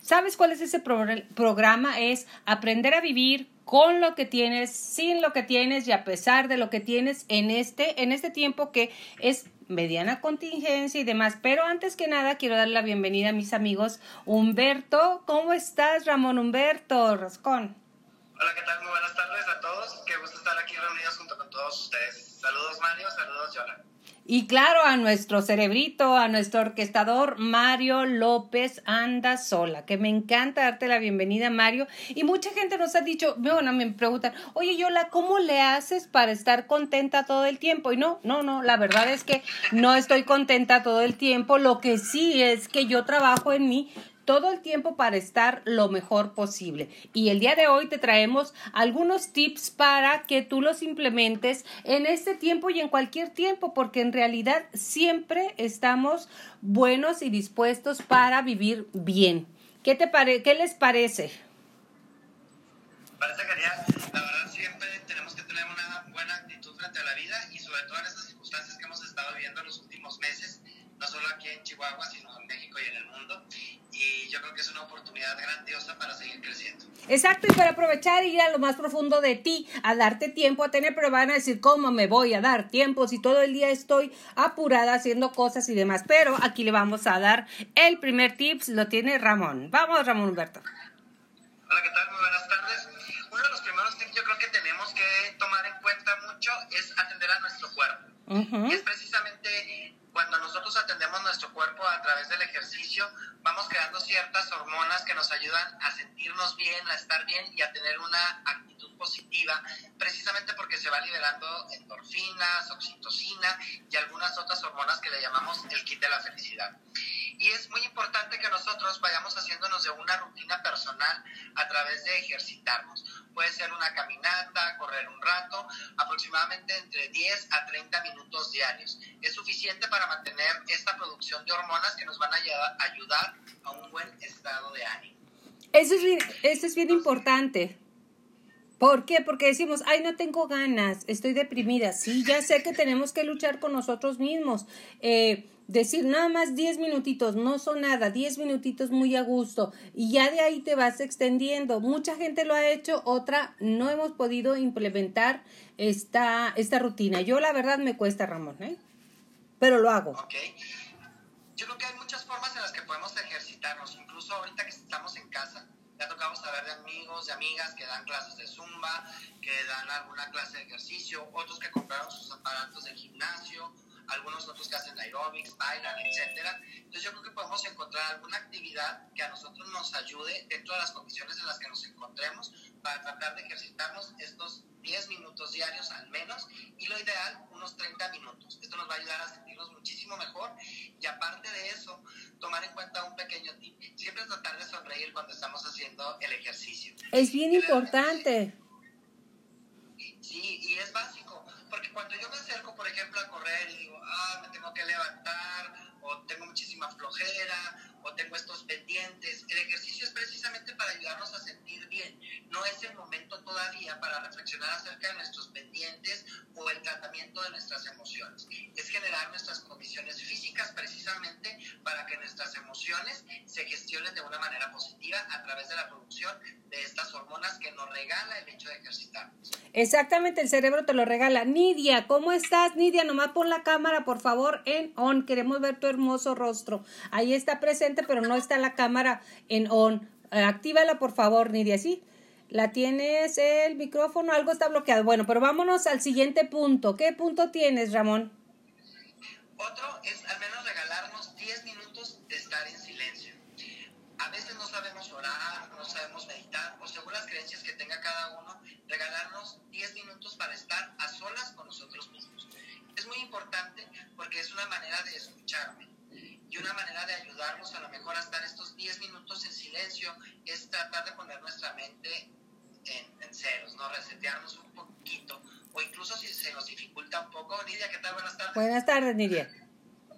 ¿Sabes cuál es ese programa? Es aprender a vivir con lo que tienes, sin lo que tienes y a pesar de lo que tienes en este, en este tiempo que es mediana contingencia y demás. Pero antes que nada, quiero dar la bienvenida a mis amigos Humberto. ¿Cómo estás, Ramón Humberto Rascón? Hola, ¿qué tal? Muy buenas tardes a todos. Qué gusto estar aquí reunidos junto con todos ustedes. Saludos, Mario. Saludos, Yola. Y claro, a nuestro cerebrito, a nuestro orquestador Mario López Anda Sola, que me encanta darte la bienvenida, Mario. Y mucha gente nos ha dicho, bueno, me preguntan, oye, Yola, ¿cómo le haces para estar contenta todo el tiempo? Y no, no, no, la verdad es que no estoy contenta todo el tiempo. Lo que sí es que yo trabajo en mí todo el tiempo para estar lo mejor posible. Y el día de hoy te traemos algunos tips para que tú los implementes en este tiempo y en cualquier tiempo, porque en realidad siempre estamos buenos y dispuestos para vivir bien. ¿Qué, te pare ¿Qué les parece? Parece genial. La verdad, siempre tenemos que tener una buena actitud frente a la vida y sobre todo en estas circunstancias que hemos estado viviendo en los últimos meses, no solo aquí en Chihuahua, sino en México y en el mundo y yo creo que es una oportunidad grandiosa para seguir creciendo. Exacto, y para aprovechar y ir a lo más profundo de ti, a darte tiempo, a tener, pero van a decir, ¿cómo me voy a dar tiempo si todo el día estoy apurada haciendo cosas y demás? Pero aquí le vamos a dar el primer tips, lo tiene Ramón. Vamos, Ramón Humberto. Hola, ¿qué tal? Muy buenas tardes. Uno de los primeros tips yo creo que tenemos que tomar en cuenta mucho es atender a nuestro cuerpo. Y es precisamente cuando nosotros atendemos nuestro cuerpo a través del ejercicio, vamos creando ciertas hormonas que nos ayudan a sentirnos bien, a estar bien y a tener una actitud positiva, precisamente porque se va liberando endorfinas, oxitocina y algunas otras hormonas que le llamamos el kit de la felicidad. Y es muy importante que nosotros vayamos haciéndonos de una rutina personal a través de ejercitarnos. Puede ser una caminata, correr un rato, aproximadamente entre 10 a 30 minutos diarios. Es suficiente para mantener esta producción de hormonas que nos van a ayudar a un buen estado de ánimo. Eso es bien, eso es bien importante. ¿Por qué? Porque decimos, ay, no tengo ganas, estoy deprimida. Sí, ya sé que tenemos que luchar con nosotros mismos. Eh, decir nada más 10 minutitos, no son nada, 10 minutitos muy a gusto y ya de ahí te vas extendiendo. Mucha gente lo ha hecho, otra no hemos podido implementar esta, esta rutina. Yo la verdad me cuesta, Ramón, ¿eh? pero lo hago. Ok. Yo creo que hay muchas formas en las que podemos ejercitarnos, incluso ahorita que estamos en casa. Ya tocamos saber de amigos, de amigas que dan clases de zumba, que dan alguna clase de ejercicio, otros que compraron sus aparatos de gimnasio, algunos otros que hacen aerobics, bailan, etcétera. Entonces yo creo que podemos encontrar alguna actividad que a nosotros nos ayude dentro de las condiciones en las que nos encontremos para tratar de ejercitarnos estos 10 minutos diarios al menos y lo ideal unos 30 minutos. Esto nos va a ayudar a sentirnos muchísimo mejor y aparte de eso, tomar en cuenta un pequeño tip. Siempre tratar de sonreír cuando estamos haciendo el ejercicio. Es bien importante. Sí, y es básico, porque cuando yo me acerco, por ejemplo, a correr y digo, ah, me tengo que levantar, o tengo muchísima flojera, o tengo estos pendientes, el ejercicio es precisamente para ayudarnos a sentir bien. No es el momento todavía para reflexionar acerca de nuestros pendientes o el tratamiento de nuestras emociones. Es generar nuestras condiciones físicas precisamente para que nuestras emociones se gestionen de una manera positiva a través de la producción de estas hormonas que nos regala el hecho de ejercitarnos. Exactamente, el cerebro te lo regala. Nidia, ¿cómo estás? Nidia, nomás pon la cámara, por favor, en on. Queremos ver tu hermoso rostro. Ahí está presente, pero no está la cámara en on. Actívala, por favor, Nidia, ¿sí? La tienes el micrófono, algo está bloqueado. Bueno, pero vámonos al siguiente punto. ¿Qué punto tienes, Ramón? Otro es al menos regalarnos 10 minutos de estar en silencio. A veces no sabemos orar, no sabemos meditar, o según las creencias que tenga cada uno, regalarnos 10 minutos para estar a solas con nosotros mismos. Es muy importante porque es una manera de escucharme y una manera de ayudarnos a lo mejor a estar estos 10 minutos en silencio es tratar de poner nuestra mente en, ceros, ¿no? Resetearnos un poquito o incluso si se nos dificulta un poco. Nidia, ¿qué tal? Buenas tardes. Buenas tardes, Nidia.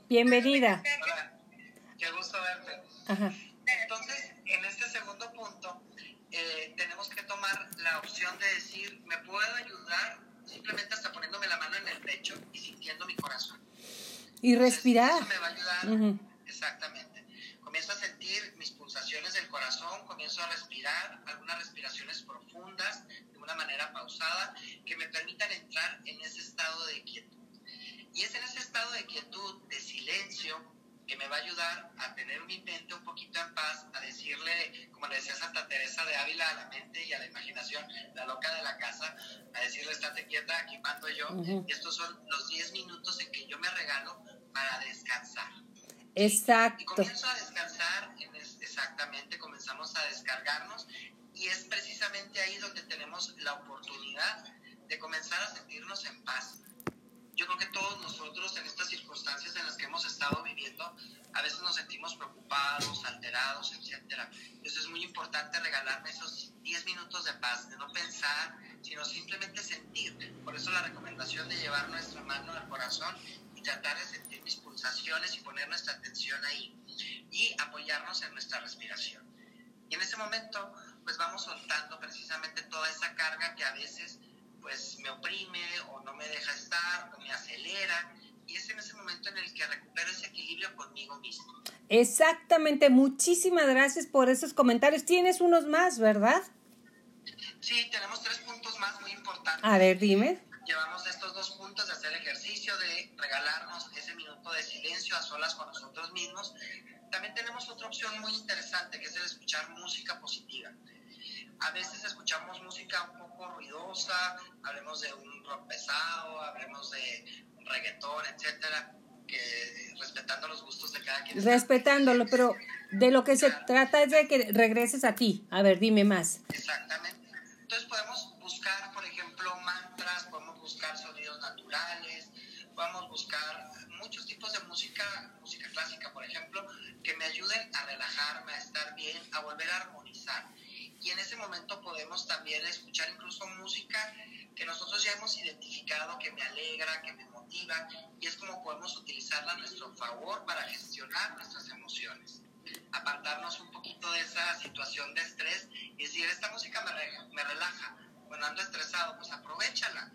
Bienvenida. Hola, qué gusto verte. Entonces, en este segundo punto, eh, tenemos que tomar la opción de decir, ¿me puedo ayudar? Simplemente hasta poniéndome la mano en el pecho y sintiendo mi corazón. Y respirar. eso me va a ayudar. Exactamente. Comienzo a sentir mis pulsaciones comienzo a respirar, algunas respiraciones profundas, de una manera pausada, que me permitan entrar en ese estado de quietud. Y es en ese estado de quietud, de silencio, que me va a ayudar a tener mi mente un poquito en paz, a decirle, como le decía Santa Teresa de Ávila, a la mente y a la imaginación, la loca de la casa, a decirle, estate quieta, aquí mando yo. Y estos son los 10 minutos en que yo me regalo para descansar. Exacto. Y comienzo a descansar, exactamente, comenzamos a descargarnos y es precisamente ahí donde tenemos la oportunidad de comenzar a sentirnos en paz yo creo que todos nosotros en estas circunstancias en las que hemos estado viviendo, a veces nos sentimos preocupados, alterados, etc. Entonces es muy importante regalarme esos 10 minutos de paz, de no pensar, sino simplemente sentir. Por eso la recomendación de llevar nuestra mano al corazón y tratar de sentir mis pulsaciones y poner nuestra atención ahí y apoyarnos en nuestra respiración. Y en ese momento, pues vamos soltando precisamente toda esa carga que a veces pues me oprime o no me deja estar o me acelera. Y es en ese momento en el que recupero ese equilibrio conmigo mismo. Exactamente, muchísimas gracias por esos comentarios. Tienes unos más, ¿verdad? Sí, tenemos tres puntos más muy importantes. A ver, dime. Llevamos estos dos puntos de hacer ejercicio, de regalarnos ese minuto de silencio a solas con nosotros mismos. También tenemos otra opción muy interesante que es el escuchar música positiva. A veces escuchamos música un poco ruidosa, hablemos de un rock pesado, hablemos de un reggaetón, etcétera, que respetando los gustos de cada quien. Respetándolo, pero de lo que se trata es de que regreses a ti. A ver, dime más. Exactamente. Entonces podemos buscar, por ejemplo, mantras, podemos buscar sonidos naturales, podemos buscar muchos tipos de música, música clásica, por ejemplo, que me ayuden a relajarme, a estar bien, a volver a armonizar y en ese momento podemos también escuchar incluso música que nosotros ya hemos identificado, que me alegra, que me motiva, y es como podemos utilizarla a nuestro favor para gestionar nuestras emociones. Apartarnos un poquito de esa situación de estrés y decir, esta música me, me relaja, bueno, ando estresado, pues aprovechala.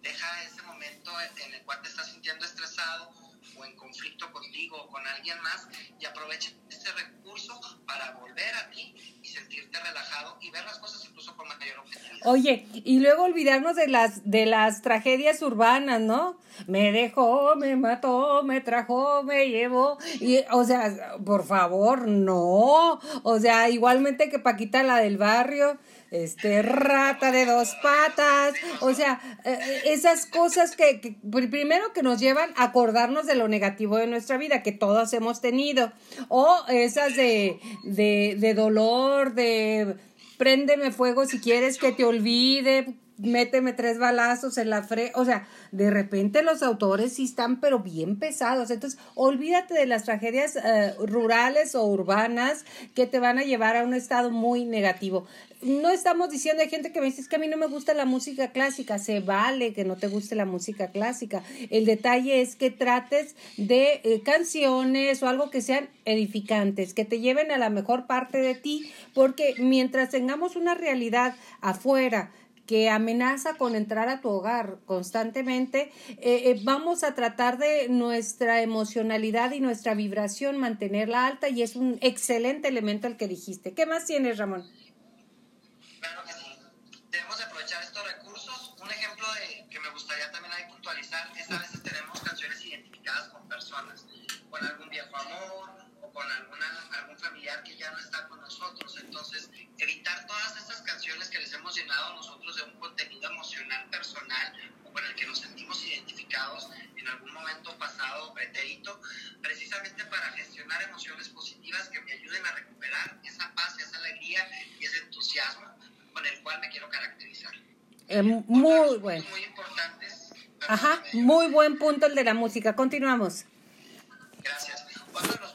Deja ese momento en el cual te estás sintiendo estresado o en conflicto contigo o con alguien más y aprovecha ese recurso para volver a ti sentirte relajado y ver las cosas incluso con mayor objetividad. Oye, y luego olvidarnos de las de las tragedias urbanas, ¿no? Me dejó, me mató, me trajo, me llevó y o sea, por favor, no. O sea, igualmente que Paquita la del barrio, este rata de dos patas, o sea, eh, eh, esas cosas que, primero que nos llevan a acordarnos de lo negativo de nuestra vida que todos hemos tenido, o esas de, de, de dolor, de préndeme fuego si quieres que te olvide, méteme tres balazos en la fre, o sea, de repente los autores sí están pero bien pesados, entonces olvídate de las tragedias eh, rurales o urbanas que te van a llevar a un estado muy negativo. No estamos diciendo, hay gente que me dice, que a mí no me gusta la música clásica, se vale que no te guste la música clásica. El detalle es que trates de eh, canciones o algo que sean edificantes, que te lleven a la mejor parte de ti, porque mientras tengamos una realidad afuera, que amenaza con entrar a tu hogar constantemente, eh, eh, vamos a tratar de nuestra emocionalidad y nuestra vibración mantenerla alta y es un excelente elemento el que dijiste. ¿Qué más tienes, Ramón? Claro que sí. Debemos aprovechar estos recursos. Un ejemplo de que me gustaría también ahí puntualizar es a veces tenemos canciones identificadas con personas, con algún viejo amor o con alguna, algún familiar que ya no está con nosotros. Entonces, evitar todas esas canciones que les hemos llenado nosotros de un contenido emocional personal o con el que nos sentimos identificados en algún momento pasado o pretérito, precisamente para gestionar emociones positivas que me ayuden a recuperar esa paz, esa alegría y ese entusiasmo con el cual me quiero caracterizar. Eh, muy bueno. Muy importantes. Ajá, muy buen punto el de la música. Continuamos. Gracias. Otro de los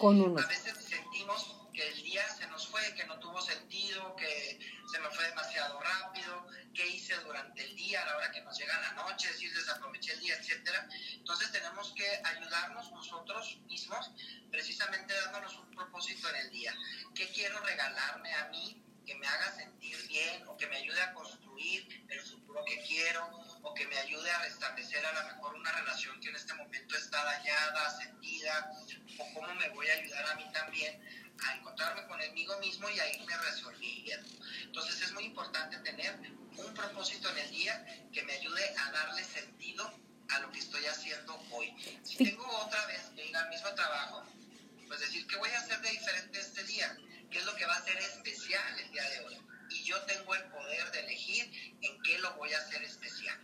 propósito. A veces sentimos que el día se nos fue, que no tuvo sentido, que se me fue demasiado rápido, qué hice durante el día, a la hora que nos llega la noche, decir desaproveché el día, etcétera. Entonces tenemos que ayudarnos nosotros mismos, precisamente dándonos un propósito propósito en el día que me ayude a darle sentido a lo que estoy haciendo hoy. Si tengo otra vez que ir al mismo trabajo, pues decir, ¿qué voy a hacer de diferente este día? ¿Qué es lo que va a ser especial el día de hoy? Y yo tengo el poder de elegir en qué lo voy a hacer especial.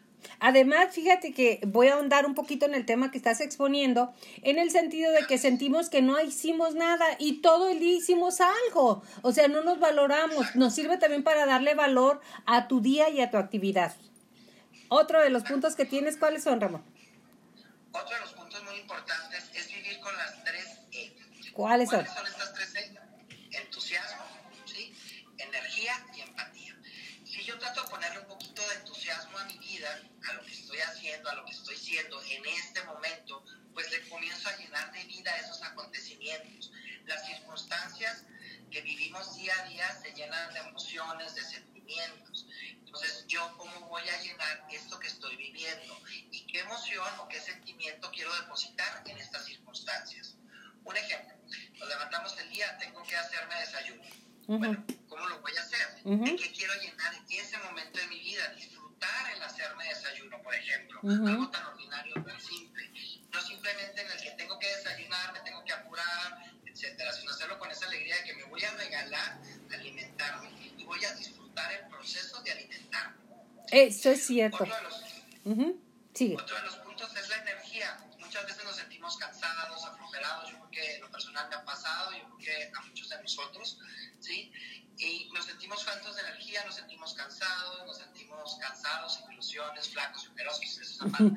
Además, fíjate que voy a ahondar un poquito en el tema que estás exponiendo, en el sentido de que sentimos que no hicimos nada y todo el día hicimos algo. O sea, no nos valoramos. Nos sirve también para darle valor a tu día y a tu actividad. Otro de los puntos que tienes, ¿cuáles son, Ramón? Otro de los puntos muy importantes es vivir con las tres E. ¿Cuáles son? ¿Cuáles son estas vivimos día a día se llenan de emociones, de sentimientos. Entonces, yo cómo voy a llenar esto que estoy viviendo y qué emoción o qué sentimiento quiero depositar en estas circunstancias. Un ejemplo, nos levantamos el día, tengo que hacerme desayuno. Bueno, ¿cómo lo voy a hacer? ¿En qué quiero llenar ese momento de mi vida? Disfrutar el hacerme desayuno, por ejemplo. Algo tan voy a disfrutar el proceso de alimentarme. Eso es cierto. Otro de los, otro de los puntos es la energía. Muchas veces nos sentimos cansados, aflojerados. Yo creo que lo personal me ha pasado, yo creo que a muchos de nosotros, ¿sí? Y nos sentimos faltos de energía, nos sentimos cansados, nos sentimos cansados, ilusiones, flacos, ojerosos, eso es aparte.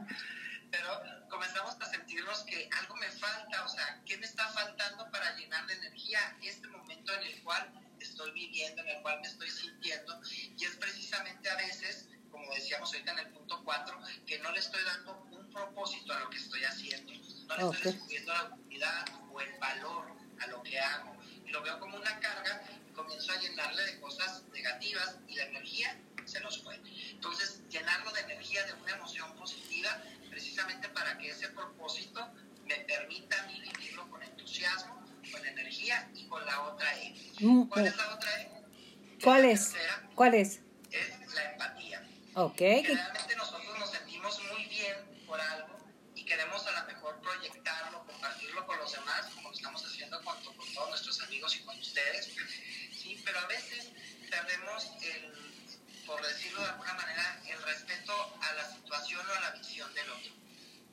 Pero comenzamos a sentirnos que algo me falta, o sea, ¿qué me está faltando para llenar de energía este momento en el cual estoy viviendo, en el cual me estoy sintiendo? Y es precisamente a veces, como decíamos ahorita en el punto 4, que no le estoy dando un propósito a lo que estoy haciendo, no le estoy descubriendo la utilidad o el valor a lo que hago. Y lo veo como una carga y comienzo a llenarle de cosas negativas y la energía se nos fue. Entonces, llenarlo de energía, de una emoción positiva, precisamente para que ese propósito me permita a mí vivirlo con entusiasmo, con energía y con la otra E. ¿Cuál es la otra E? ¿Cuál es? ¿Cuál es? Es la empatía. Ok. Generalmente nosotros nos sentimos muy bien por algo y queremos a lo mejor proyectarlo, compartirlo con los demás, como lo estamos haciendo con, con todos nuestros amigos y con ustedes, ¿sí? Pero a veces perdemos el por decirlo de alguna manera, el respeto a la situación o a la visión del otro.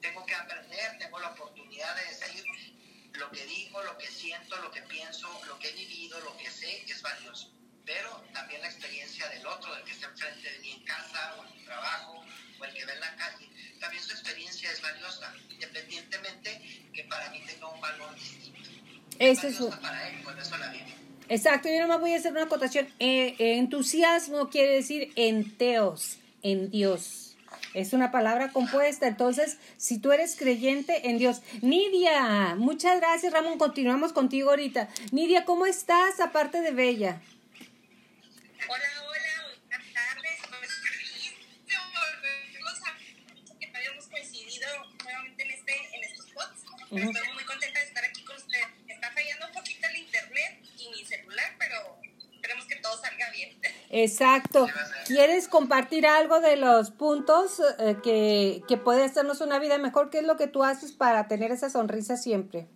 Tengo que aprender, tengo la oportunidad de decir lo que digo, lo que siento, lo que pienso, lo que he vivido, lo que sé es valioso. Pero también la experiencia del otro, del que está enfrente de mí en casa o en mi trabajo o el que ve en la calle, también su experiencia es valiosa, independientemente que para mí tenga un valor distinto. Eso es valiosa para él, por eso la vive. Exacto, yo nomás voy a hacer una acotación. Eh, entusiasmo quiere decir enteos, en Dios. Es una palabra compuesta. Entonces, si tú eres creyente en Dios. Nidia, muchas gracias, Ramón. Continuamos contigo ahorita. Nidia, ¿cómo estás aparte de Bella? Hola, hola, buenas tardes. Volvemos a que habíamos coincidido nuevamente en, este, en estos spots. Uh -huh. Estoy muy contenta de estar aquí con usted. Está fallando un poquito el internet y mi celular, pero esperemos que todo salga bien. Exacto. ¿Quieres compartir algo de los puntos eh, que, que puede hacernos una vida mejor? ¿Qué es lo que tú haces para tener esa sonrisa siempre?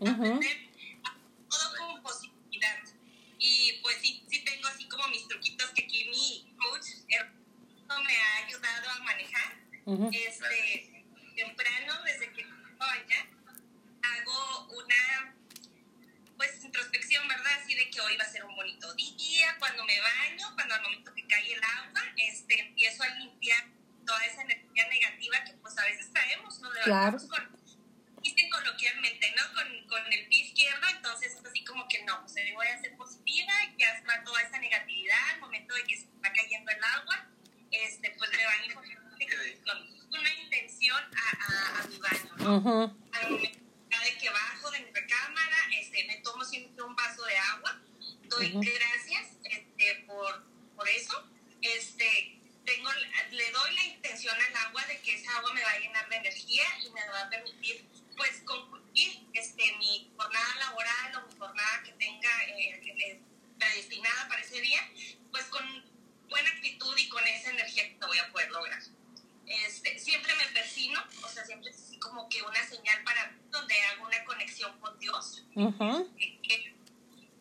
Uh -huh. Aprender todo con positividad. Y pues sí, sí tengo así como mis truquitos que aquí mi coach me ha ayudado a manejar. Uh -huh. Este, Mm-hmm. -huh.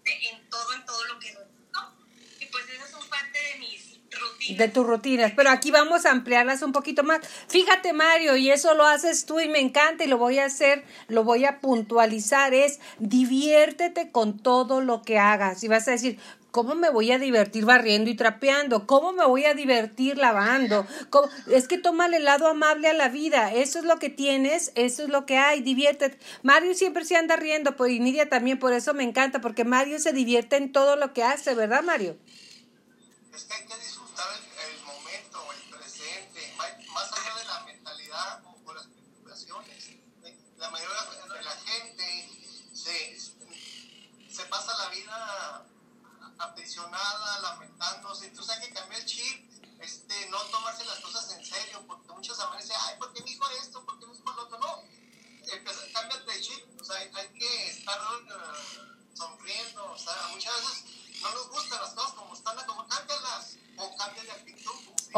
en todo, en todo lo que ¿no? y pues esas son parte de mis rutinas. De tus rutinas, pero aquí vamos a ampliarlas un poquito más. Fíjate, Mario, y eso lo haces tú y me encanta y lo voy a hacer, lo voy a puntualizar, es diviértete con todo lo que hagas. Y vas a decir, ¿Cómo me voy a divertir barriendo y trapeando? ¿Cómo me voy a divertir lavando? Es que toma el lado amable a la vida. Eso es lo que tienes, eso es lo que hay. Diviértete. Mario siempre se anda riendo, pues, y Nidia también, por eso me encanta, porque Mario se divierte en todo lo que hace, ¿verdad, Mario? Es que hay que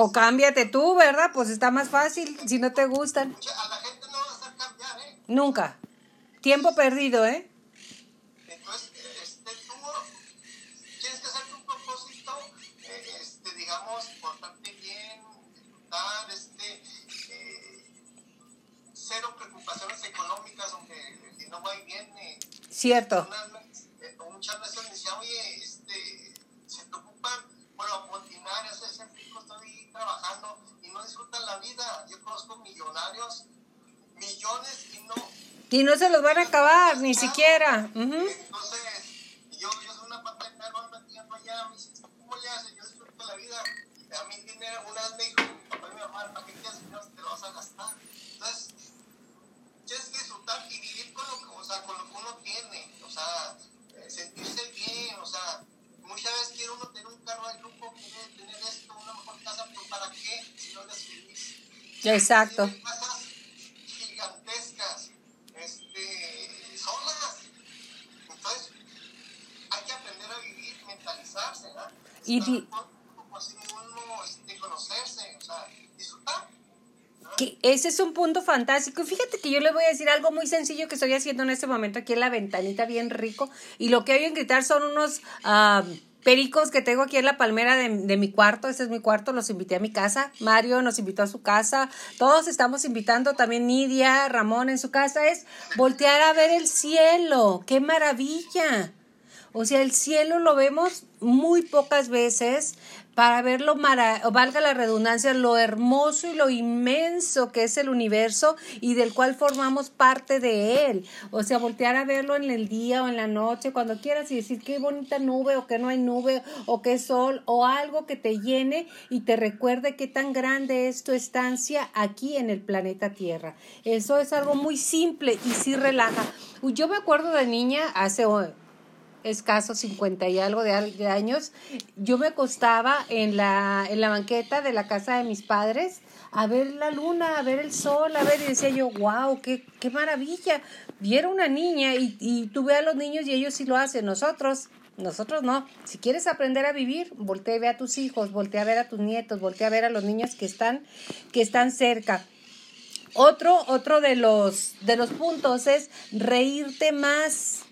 O cámbiate tú, ¿verdad? Pues está más fácil si no te gustan. A la gente no va a hacer cambiar, ¿eh? Nunca. Tiempo perdido, ¿eh? este, eh, cero preocupaciones económicas, aunque si no va y viene. Cierto. Eh, muchas veces me decía, oye, este, se preocupan por la oportunidad, ese siempre estoy trabajando y no disfrutan la vida. Yo conozco millonarios, millones y no. Y no se los van a acabar, ni siquiera. Uh -huh. Entonces, yo, yo soy una pata de perro, ando tiempo allá, me dice, ¿cómo le haces? Yo disfruto la vida. A mí tiene una vez me dijo, papá y mi mamá, ¿para qué quieres dinero te lo vas a gastar? Entonces, tienes que disfrutar y vivir con lo que, o sea, con lo que uno tiene, o sea, eh, sentirse bien, o sea, muchas veces quiere uno tener un carro de lujo, quiere tener esto, una mejor casa, pero ¿para qué si no feliz? Exacto. Tiene casas gigantescas, este, solas. Entonces, hay que aprender a vivir, mentalizarse, ¿verdad? Y di así mismo conocerse, o sea, disfrutar. Que ese es un punto fantástico. Fíjate que yo le voy a decir algo muy sencillo que estoy haciendo en este momento aquí en la ventanita, bien rico. Y lo que oyen gritar son unos uh, pericos que tengo aquí en la palmera de, de, mi cuarto. Ese es mi cuarto, los invité a mi casa. Mario nos invitó a su casa. Todos estamos invitando, también Nidia, Ramón en su casa. Es voltear a ver el cielo. ¡Qué maravilla! O sea, el cielo lo vemos muy pocas veces para ver lo mara valga la redundancia, lo hermoso y lo inmenso que es el universo y del cual formamos parte de él. O sea, voltear a verlo en el día o en la noche, cuando quieras y decir qué bonita nube o que no hay nube o qué sol o algo que te llene y te recuerde qué tan grande es tu estancia aquí en el planeta Tierra. Eso es algo muy simple y sí relaja. Yo me acuerdo de niña hace escasos 50 y algo de, años, yo me acostaba en la, en la banqueta de la casa de mis padres a ver la luna, a ver el sol, a ver, y decía yo, wow, qué, qué maravilla. Y era una niña y, y tú ve a los niños y ellos sí lo hacen, nosotros. Nosotros no. Si quieres aprender a vivir, voltea a ver a tus hijos, voltea a ver a tus nietos, voltea a ver a los niños que están, que están cerca. Otro, otro de los, de los puntos es reírte más.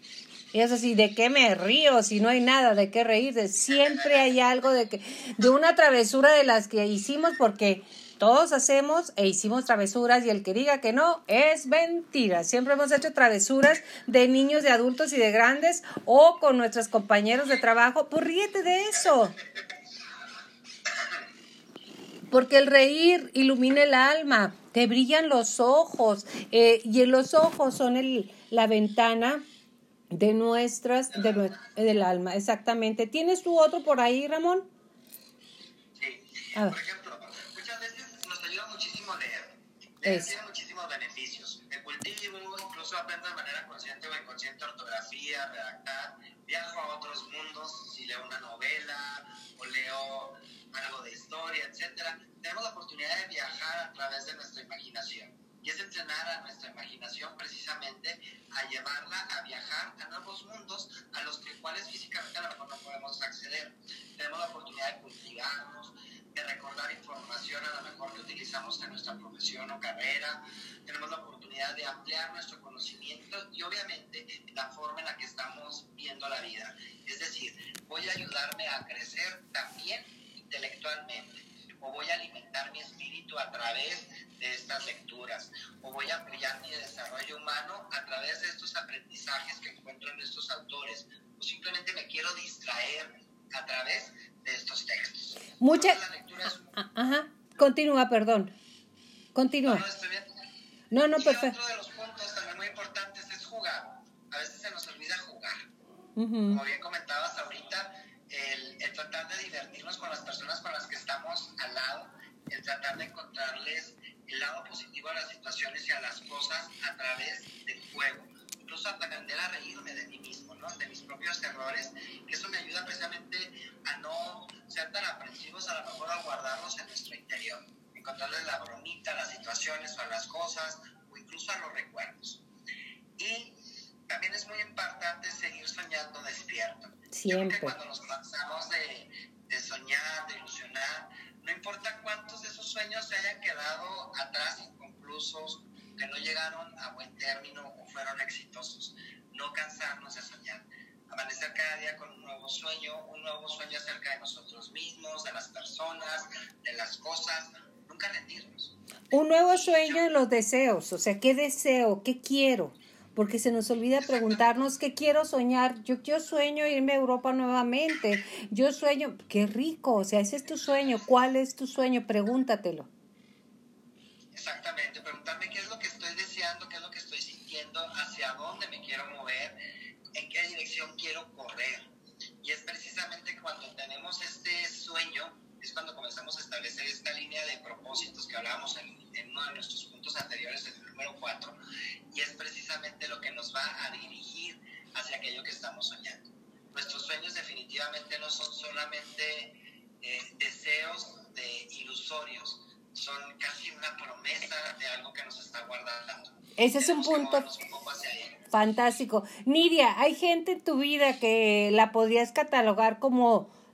Y eso sí, ¿de qué me río? Si no hay nada de qué reírse. Siempre hay algo de que, de una travesura de las que hicimos, porque todos hacemos e hicimos travesuras y el que diga que no es mentira. Siempre hemos hecho travesuras de niños, de adultos y de grandes o con nuestros compañeros de trabajo. Pues ríete de eso. Porque el reír ilumina el alma, te brillan los ojos eh, y los ojos son el, la ventana de nuestras, de, del alma, exactamente. ¿Tienes tú otro por ahí, Ramón? Sí. Por ejemplo, muchas veces nos ayuda muchísimo leer. Leer tiene muchísimos beneficios. De cultivo, incluso aprendo de manera consciente o inconsciente ortografía, redactar. Viajo a otros mundos, si leo una novela o leo algo de historia, etcétera, tenemos la oportunidad de viajar a través de nuestra imaginación. Y es entrenar a nuestra imaginación precisamente a llevarla a viajar a nuevos mundos a los que, cuales físicamente a lo mejor no podemos acceder. Tenemos la oportunidad de cultivarnos, de recordar información a lo mejor que utilizamos en nuestra profesión o carrera. Tenemos la oportunidad de ampliar nuestro conocimiento y obviamente la forma en la que estamos viendo la vida. Es decir, voy a ayudarme a crecer también intelectualmente o voy a alimentar mi espíritu a través de estas lecturas, o voy a ampliar mi desarrollo humano a través de estos aprendizajes que encuentro en estos autores, o simplemente me quiero distraer a través de estos textos. Muchas. Ajá, continúa, perdón. Continúa. No, no, estoy bien. no, no perfecto. Otro de los puntos también muy importantes es jugar. A veces se nos olvida jugar. Como bien comentabas ahorita, el, el, tratar de divertirnos con las personas con las que estamos al lado, el tratar de encontrarles el lado positivo a las situaciones y a las cosas a través del juego. Incluso aprender a reírme de mí mismo, ¿no? de mis propios errores. Eso me ayuda precisamente a no ser tan aprensivos, a lo mejor a guardarlos en nuestro interior. Encontrarles la bromita a las situaciones o a las cosas, o incluso a los recuerdos. Y también es muy importante seguir soñando despierto. Siempre. Yo creo que cuando nos cansamos de, de soñar, de ilusionar, no importa cuántos de esos sueños se hayan quedado atrás, inconclusos, que no llegaron a buen término o fueron exitosos, no cansarnos de soñar. Amanecer cada día con un nuevo sueño, un nuevo sueño acerca de nosotros mismos, de las personas, de las cosas, nunca rendirnos. Un nuevo sueño en los deseos, o sea, ¿qué deseo? ¿Qué quiero? Porque se nos olvida preguntarnos qué quiero soñar. Yo, sueño irme a Europa nuevamente. Yo sueño, qué rico, o sea, ese es tu sueño. ¿Cuál es tu sueño? Pregúntatelo. Exactamente, preguntarme qué es lo que estoy deseando, qué es lo que estoy sintiendo, hacia dónde me quiero mover, en qué dirección quiero correr. Y es precisamente cuando tenemos este sueño, es cuando comenzamos a establecer esta línea de propósitos que hablábamos en, en uno de nuestros puntos anteriores, el número 4, y es precisamente lo que nos va a dirigir hacia aquello que estamos soñando. Nuestros sueños definitivamente no son solamente eh, deseos de ilusorios, son casi una promesa de algo que nos está guardando. Ese es un punto un fantástico. Nidia, hay gente en tu vida que la podrías catalogar como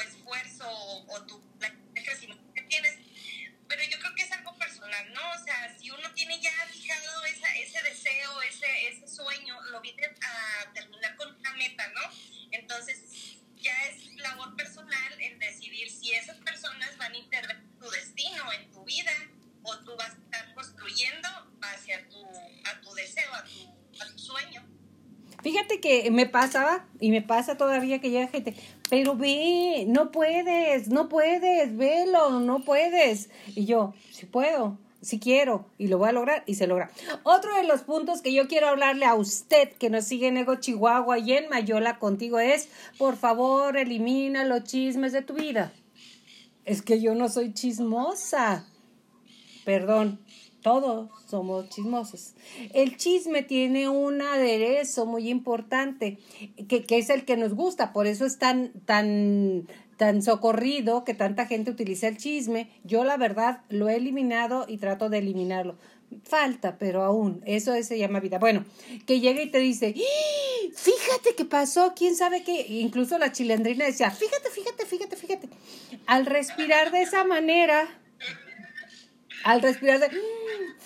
esfuerzo o, tu crecimiento que tienes. Pero yo creo que es algo personal, ¿no? O sea, si uno tiene ya fijado esa, ese deseo, ese, ese sueño, lo viene a terminar con una meta, ¿no? Entonces ya es labor personal el decidir si esas personas van a intervenir tu destino en tu vida o tú vas a estar construyendo hacia tu, a tu deseo, a tu, a tu sueño. Fíjate que me pasaba y me pasa todavía que llega gente, pero ve, no puedes, no puedes, velo, no puedes. Y yo, si puedo, si quiero, y lo voy a lograr, y se logra. Otro de los puntos que yo quiero hablarle a usted que nos sigue en Ego Chihuahua y en Mayola contigo es, por favor, elimina los chismes de tu vida. Es que yo no soy chismosa perdón, todos somos chismosos. El chisme tiene un aderezo muy importante, que, que, es el que nos gusta, por eso es tan, tan, tan socorrido que tanta gente utiliza el chisme. Yo la verdad lo he eliminado y trato de eliminarlo. Falta, pero aún, eso se llama vida. Bueno, que llega y te dice, ¡Ah! fíjate qué pasó, quién sabe qué, incluso la chilendrina decía, fíjate, fíjate, fíjate, fíjate. al respirar de esa manera, al respirar de,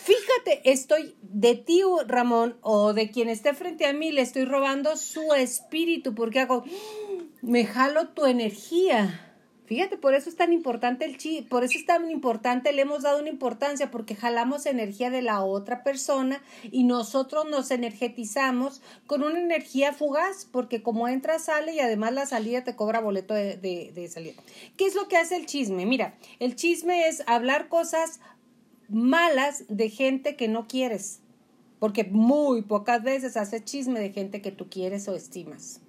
fíjate, estoy de ti, Ramón, o de quien esté frente a mí, le estoy robando su espíritu, porque hago, me jalo tu energía. Fíjate, por eso es tan importante el chi, por eso es tan importante, le hemos dado una importancia, porque jalamos energía de la otra persona y nosotros nos energetizamos con una energía fugaz, porque como entra, sale y además la salida te cobra boleto de, de, de salida. ¿Qué es lo que hace el chisme? Mira, el chisme es hablar cosas malas de gente que no quieres, porque muy pocas veces hace chisme de gente que tú quieres o estimas.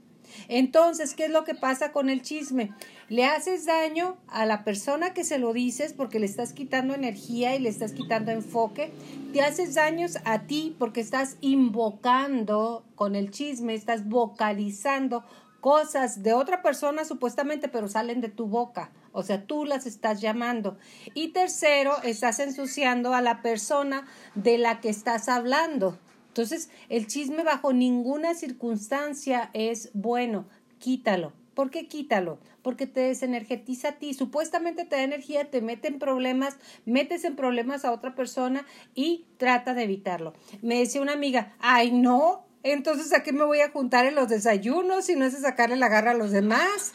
Entonces, ¿qué es lo que pasa con el chisme? Le haces daño a la persona que se lo dices porque le estás quitando energía y le estás quitando enfoque. Te haces daños a ti porque estás invocando con el chisme, estás vocalizando cosas de otra persona supuestamente, pero salen de tu boca. O sea, tú las estás llamando. Y tercero, estás ensuciando a la persona de la que estás hablando. Entonces, el chisme bajo ninguna circunstancia es bueno. Quítalo. ¿Por qué quítalo? Porque te desenergetiza a ti. Supuestamente te da energía, te mete en problemas, metes en problemas a otra persona y trata de evitarlo. Me decía una amiga, ay no, entonces ¿a qué me voy a juntar en los desayunos si no es sacarle la garra a los demás?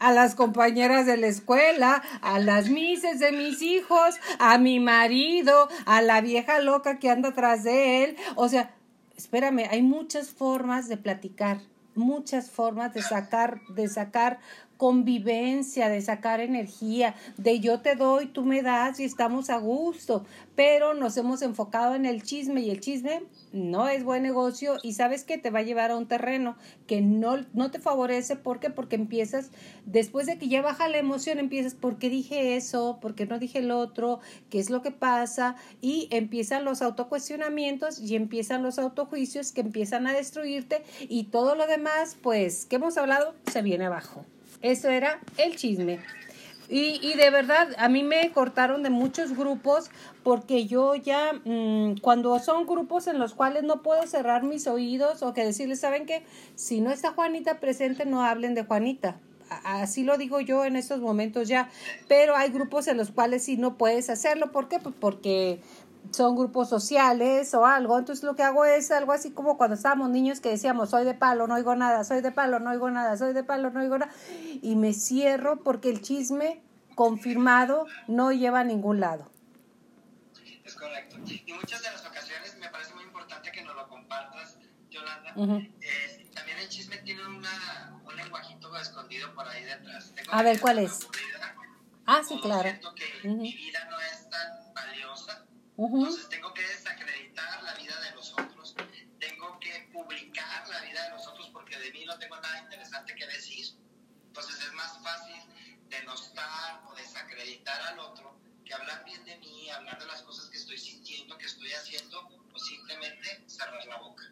A las compañeras de la escuela, a las mises de mis hijos, a mi marido, a la vieja loca que anda atrás de él. O sea, espérame, hay muchas formas de platicar, muchas formas de sacar, de sacar convivencia, de sacar energía, de yo te doy, tú me das y estamos a gusto, pero nos hemos enfocado en el chisme y el chisme no es buen negocio y sabes que te va a llevar a un terreno que no, no te favorece, ¿por qué? Porque empiezas, después de que ya baja la emoción, empiezas, ¿por qué dije eso? ¿Por qué no dije el otro? ¿Qué es lo que pasa? Y empiezan los autocuestionamientos y empiezan los autojuicios que empiezan a destruirte y todo lo demás, pues, que hemos hablado, se viene abajo. Eso era el chisme. Y, y, de verdad, a mí me cortaron de muchos grupos porque yo ya, mmm, cuando son grupos en los cuales no puedo cerrar mis oídos o que decirles, ¿saben qué? Si no está Juanita presente, no hablen de Juanita. Así lo digo yo en estos momentos ya, pero hay grupos en los cuales sí no puedes hacerlo. ¿Por qué? Pues porque son grupos sociales o algo. Entonces lo que hago es algo así como cuando estábamos niños que decíamos, soy de palo, no oigo nada, soy de palo, no oigo nada, soy de palo, no oigo nada. Y me cierro porque el chisme confirmado no lleva a ningún lado. Es correcto. Y muchas de las ocasiones me parece muy importante que nos lo compartas, Yolanda. Uh -huh. eh, también el chisme tiene una, un lenguajito escondido por ahí detrás. Tengo a ver, ¿cuál es? Aburrida, ah, sí, claro. Que uh -huh. mi vida no. Entonces tengo que desacreditar la vida de los otros. Tengo que publicar la vida de los otros porque de mí no tengo nada interesante que decir. Entonces es más fácil denostar o desacreditar al otro que hablar bien de mí, hablar de las cosas que estoy sintiendo, que estoy haciendo, simplemente cerrar la boca.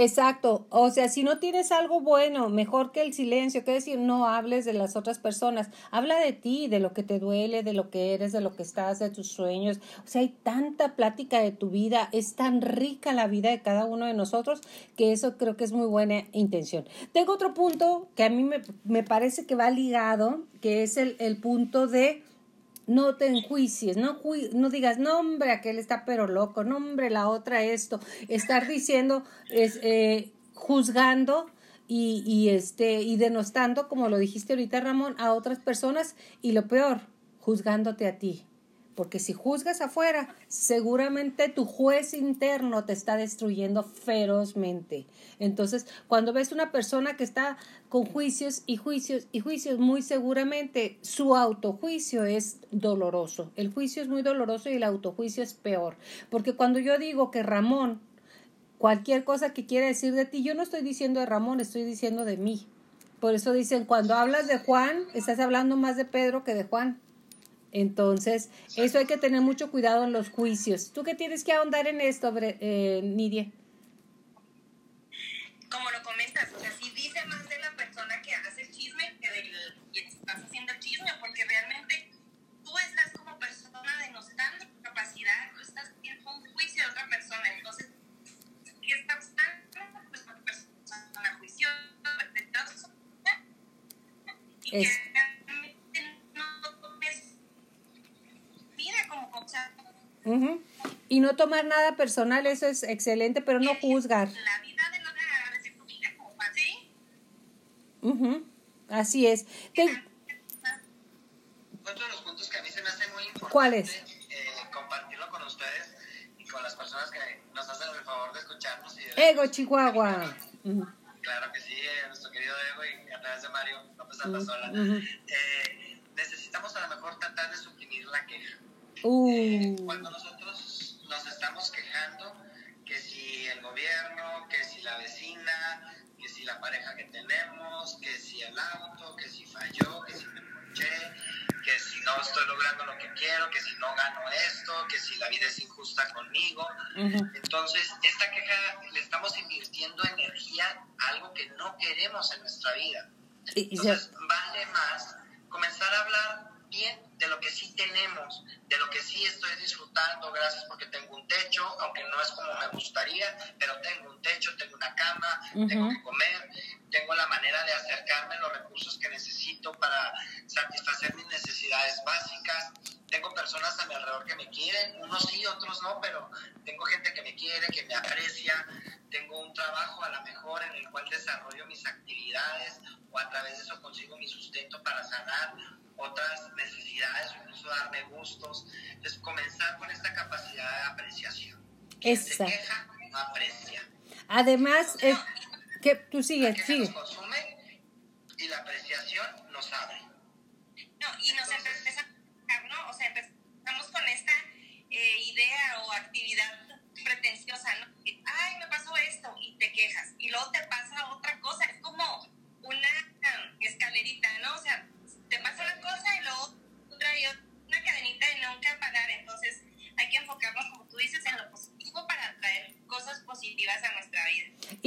Exacto, o sea, si no tienes algo bueno, mejor que el silencio, que decir, no hables de las otras personas, habla de ti, de lo que te duele, de lo que eres, de lo que estás, de tus sueños, o sea, hay tanta plática de tu vida, es tan rica la vida de cada uno de nosotros, que eso creo que es muy buena intención. Tengo otro punto que a mí me, me parece que va ligado, que es el, el punto de no te enjuicies, no, no digas, no hombre, aquel está pero loco, no hombre, la otra esto, estar diciendo, es, eh, juzgando y, y, este, y denostando, como lo dijiste ahorita Ramón, a otras personas y lo peor, juzgándote a ti. Porque si juzgas afuera, seguramente tu juez interno te está destruyendo ferozmente. Entonces, cuando ves una persona que está con juicios y juicios y juicios, muy seguramente su autojuicio es doloroso. El juicio es muy doloroso y el autojuicio es peor. Porque cuando yo digo que Ramón, cualquier cosa que quiera decir de ti, yo no estoy diciendo de Ramón, estoy diciendo de mí. Por eso dicen, cuando hablas de Juan, estás hablando más de Pedro que de Juan. Entonces, eso hay que tener mucho cuidado en los juicios. ¿Tú qué tienes que ahondar en esto, eh, Nidia? Como lo comentas, o sea, si dice más de la persona que hace el chisme que del que estás haciendo el chisme, porque realmente tú estás como persona denostando tu capacidad, tú estás haciendo un juicio de otra persona. Entonces, ¿qué está buscando? Pues una persona juiciosa, y que Y no tomar nada personal, eso es excelente, pero no juzgar. La vida de los de decir tu vida como así. Uh Así es. Te... Otro de los puntos que a mí se me hace muy importante ¿Cuál es? Eh, compartirlo con ustedes y con las personas que nos hacen el favor de escucharnos. Y de Ego Chihuahua. Claro que sí, eh, nuestro querido Ego y a través de Mario López Aldazola. eh, necesitamos a lo mejor tratar de suprimir la queja. Uh. Eh, cuando nosotros nos estamos quejando, que si el gobierno, que si la vecina, que si la pareja que tenemos, que si el auto, que si falló, que si me ponché, que si no estoy logrando lo que quiero, que si no gano esto, que si la vida es injusta conmigo. Entonces, esta queja le estamos invirtiendo energía a algo que no queremos en nuestra vida. Entonces, vale más comenzar a hablar bien de lo que sí tenemos, de lo que sí estoy disfrutando, gracias porque tengo un techo, aunque no es como me gustaría, pero tengo un techo, tengo una cama, tengo que comer, tengo la manera de acercarme a los recursos que necesito para satisfacer mis necesidades básicas, tengo personas a mi alrededor que me quieren, unos sí, otros no, pero tengo gente que me quiere, que me aprecia, tengo un trabajo a lo mejor en el cual desarrollo mis actividades o a través de eso consigo mi sustento para sanar otras necesidades, incluso darme gustos. Entonces, comenzar con esta capacidad de apreciación. Quien se queja, no aprecia. Además, es que tú sigues, sigue. Nos consume y la apreciación nos abre. No, y nos empezamos, ¿no? O sea, empezamos con esta eh, idea o actividad pretenciosa, ¿no?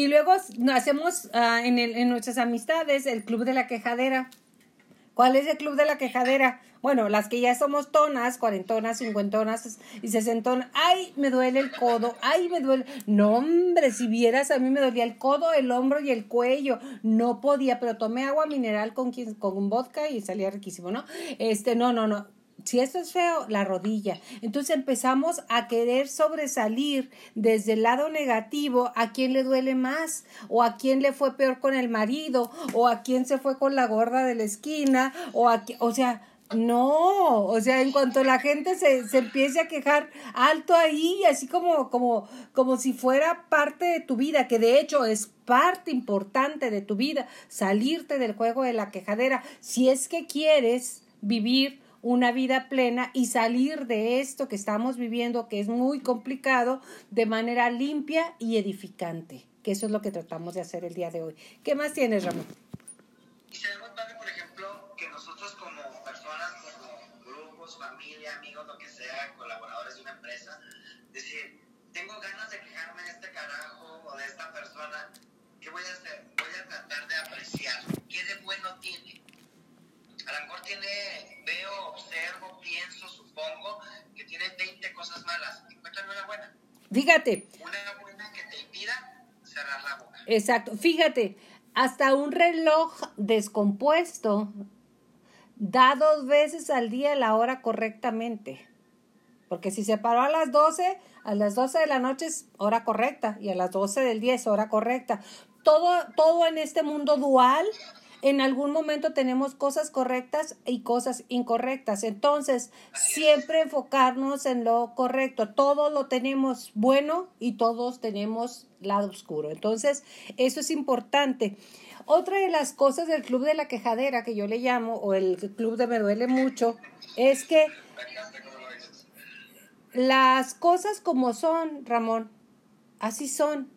Y luego hacemos uh, en, el, en nuestras amistades el club de la quejadera. ¿Cuál es el club de la quejadera? Bueno, las que ya somos tonas, cuarentonas, cincuentonas y sesentonas. Ay, me duele el codo. Ay, me duele. No, hombre, si vieras, a mí me dolía el codo, el hombro y el cuello. No podía, pero tomé agua mineral con, con vodka y salía riquísimo, ¿no? Este, no, no, no si esto es feo, la rodilla. Entonces empezamos a querer sobresalir desde el lado negativo a quién le duele más, o a quién le fue peor con el marido, o a quién se fue con la gorda de la esquina, o a o sea, no, o sea, en cuanto la gente se, se empiece a quejar alto ahí, así como, como, como si fuera parte de tu vida, que de hecho es parte importante de tu vida, salirte del juego de la quejadera, si es que quieres vivir una vida plena y salir de esto que estamos viviendo, que es muy complicado, de manera limpia y edificante, que eso es lo que tratamos de hacer el día de hoy. ¿Qué más tienes, Ramón? Y se padre, por ejemplo, que nosotros como personas, como grupos, familia, amigos, lo que sea, colaboradores de una empresa, decir, tengo ganas de quejarme de este carajo o de esta persona, ¿qué voy a hacer? Voy a tratar de apreciar qué de bueno tiene a lo mejor tiene, veo, observo, pienso, supongo que tiene 20 cosas malas. Encuéntrame una buena. Fíjate. Una buena que te impida cerrar la boca. Exacto. Fíjate, hasta un reloj descompuesto da dos veces al día la hora correctamente. Porque si se paró a las 12, a las 12 de la noche es hora correcta y a las 12 del día es hora correcta. Todo, todo en este mundo dual en algún momento tenemos cosas correctas y cosas incorrectas. Entonces, siempre enfocarnos en lo correcto. Todo lo tenemos bueno y todos tenemos lado oscuro. Entonces, eso es importante. Otra de las cosas del club de la quejadera que yo le llamo, o el club de me duele mucho, es que las cosas como son, Ramón, así son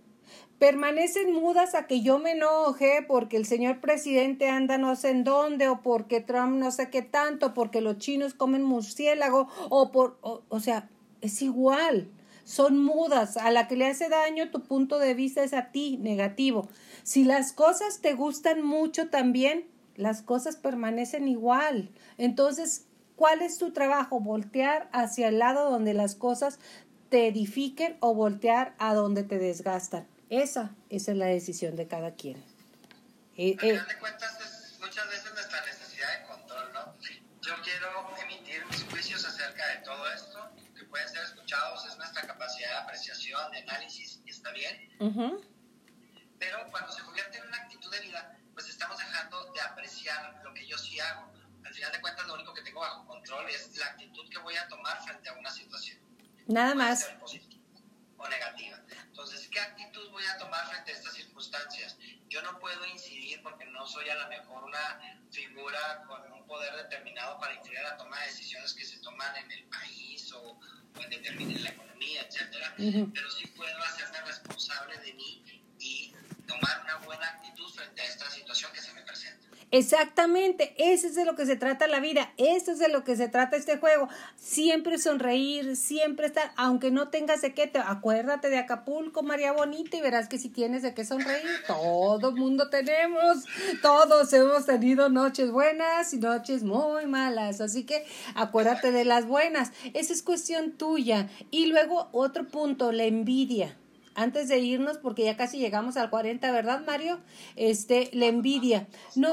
permanecen mudas a que yo me enoje porque el señor presidente anda no sé en dónde o porque Trump no sé qué tanto, porque los chinos comen murciélago o por, o, sea, es igual. Son mudas. A la que le hace daño tu punto de vista es a ti, negativo. Si las cosas te gustan mucho también, las cosas permanecen igual. Entonces, ¿cuál es tu trabajo? Voltear hacia el lado donde las cosas te edifiquen o voltear a donde te desgastan. Esa, esa es la decisión de cada quien. Eh, eh. de cuentas, es muchas veces nuestra necesidad de control, ¿no? Yo quiero emitir mis juicios acerca de todo esto, que pueden ser escuchados, es nuestra capacidad de apreciación, de análisis, y está bien. Uh -huh. Pero cuando se convierte en una actitud de vida, pues estamos dejando de apreciar lo que yo sí hago. Al final de cuentas, lo único que tengo bajo control es la actitud que voy a tomar frente a una situación. Nada Puede más. Ser positiva o negativa. Entonces, ¿qué actitud? Voy a tomar frente a estas circunstancias? Yo no puedo incidir porque no soy a lo mejor una figura con un poder determinado para influir en la toma de decisiones que se toman en el país o, en determinar la economía, etcétera, pero Exactamente, eso es de lo que se trata la vida, eso es de lo que se trata este juego. Siempre sonreír, siempre estar, aunque no tengas de qué, te, acuérdate de Acapulco, María Bonita, y verás que si tienes de qué sonreír, todo mundo tenemos, todos hemos tenido noches buenas y noches muy malas, así que acuérdate de las buenas, esa es cuestión tuya. Y luego otro punto, la envidia antes de irnos, porque ya casi llegamos al 40, ¿verdad, Mario? Este, la envidia. No,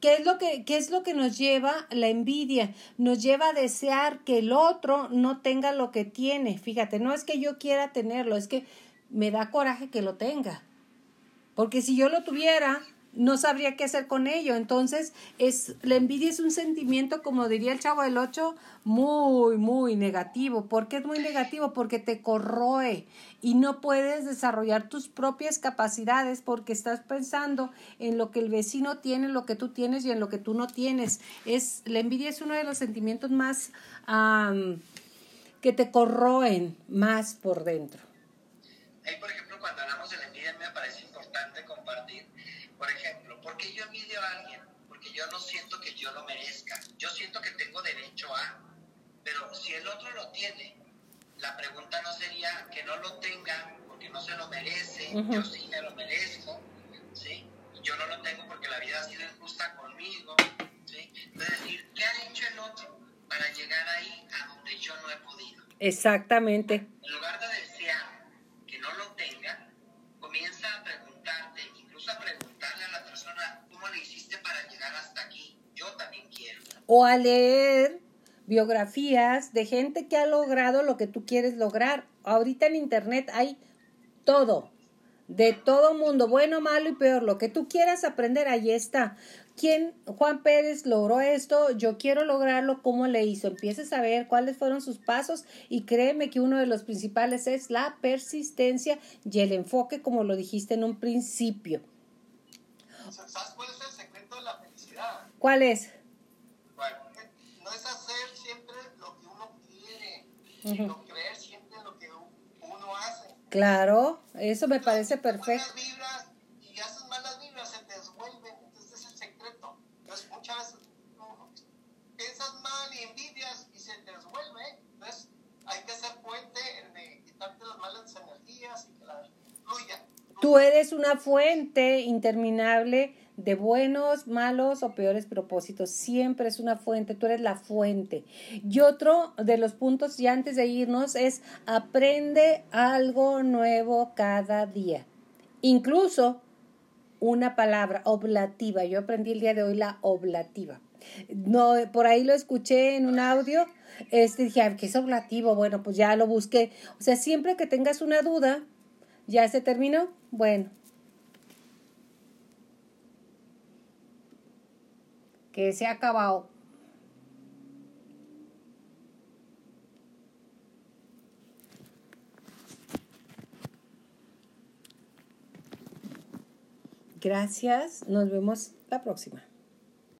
¿Qué es, lo que, ¿Qué es lo que nos lleva la envidia? Nos lleva a desear que el otro no tenga lo que tiene. Fíjate, no es que yo quiera tenerlo, es que me da coraje que lo tenga. Porque si yo lo tuviera, no sabría qué hacer con ello. Entonces, es, la envidia es un sentimiento, como diría el chavo del 8, muy, muy negativo. ¿Por qué es muy negativo? Porque te corroe y no puedes desarrollar tus propias capacidades porque estás pensando en lo que el vecino tiene, en lo que tú tienes y en lo que tú no tienes. Es, la envidia es uno de los sentimientos más que te corroen más por dentro. por ejemplo, cuando hablamos la por ejemplo, ¿por qué yo envidio a alguien? Porque yo no siento que yo lo merezca. Yo siento que tengo derecho a. Pero si el otro lo tiene, la pregunta no sería que no lo tenga porque no se lo merece. Yo sí me lo merezco. ¿sí? Yo no lo tengo porque la vida ha sido injusta conmigo. ¿sí? Es decir, ¿qué ha hecho el otro para llegar ahí a donde yo no he podido? Exactamente. En lugar de desear que no lo tenga, o a leer biografías de gente que ha logrado lo que tú quieres lograr. Ahorita en internet hay todo, de todo mundo, bueno, malo y peor, lo que tú quieras aprender, ahí está. ¿Quién, Juan Pérez logró esto? Yo quiero lograrlo, ¿cómo le hizo? Empieces a ver cuáles fueron sus pasos y créeme que uno de los principales es la persistencia y el enfoque, como lo dijiste en un principio. ¿Sabes cuál es el secreto de la felicidad? ¿Cuál es? Sino creer siempre en lo que uno hace. Claro, eso me parece perfecto. Vibras, y haces malas vibras, se te desvuelven, entonces es el secreto. Entonces muchas veces piensas mal y envidias y se te desvuelve, entonces hay que ser fuente de quitarte las malas energías y que la fluya. Tú eres una fuente interminable de buenos, malos o peores propósitos. Siempre es una fuente, tú eres la fuente. Y otro de los puntos, ya antes de irnos, es aprende algo nuevo cada día. Incluso una palabra oblativa. Yo aprendí el día de hoy la oblativa. No, por ahí lo escuché en un audio. Este dije, ¿qué es oblativo? Bueno, pues ya lo busqué. O sea, siempre que tengas una duda, ¿ya se terminó? Bueno, que se ha acabado. Gracias, nos vemos la próxima.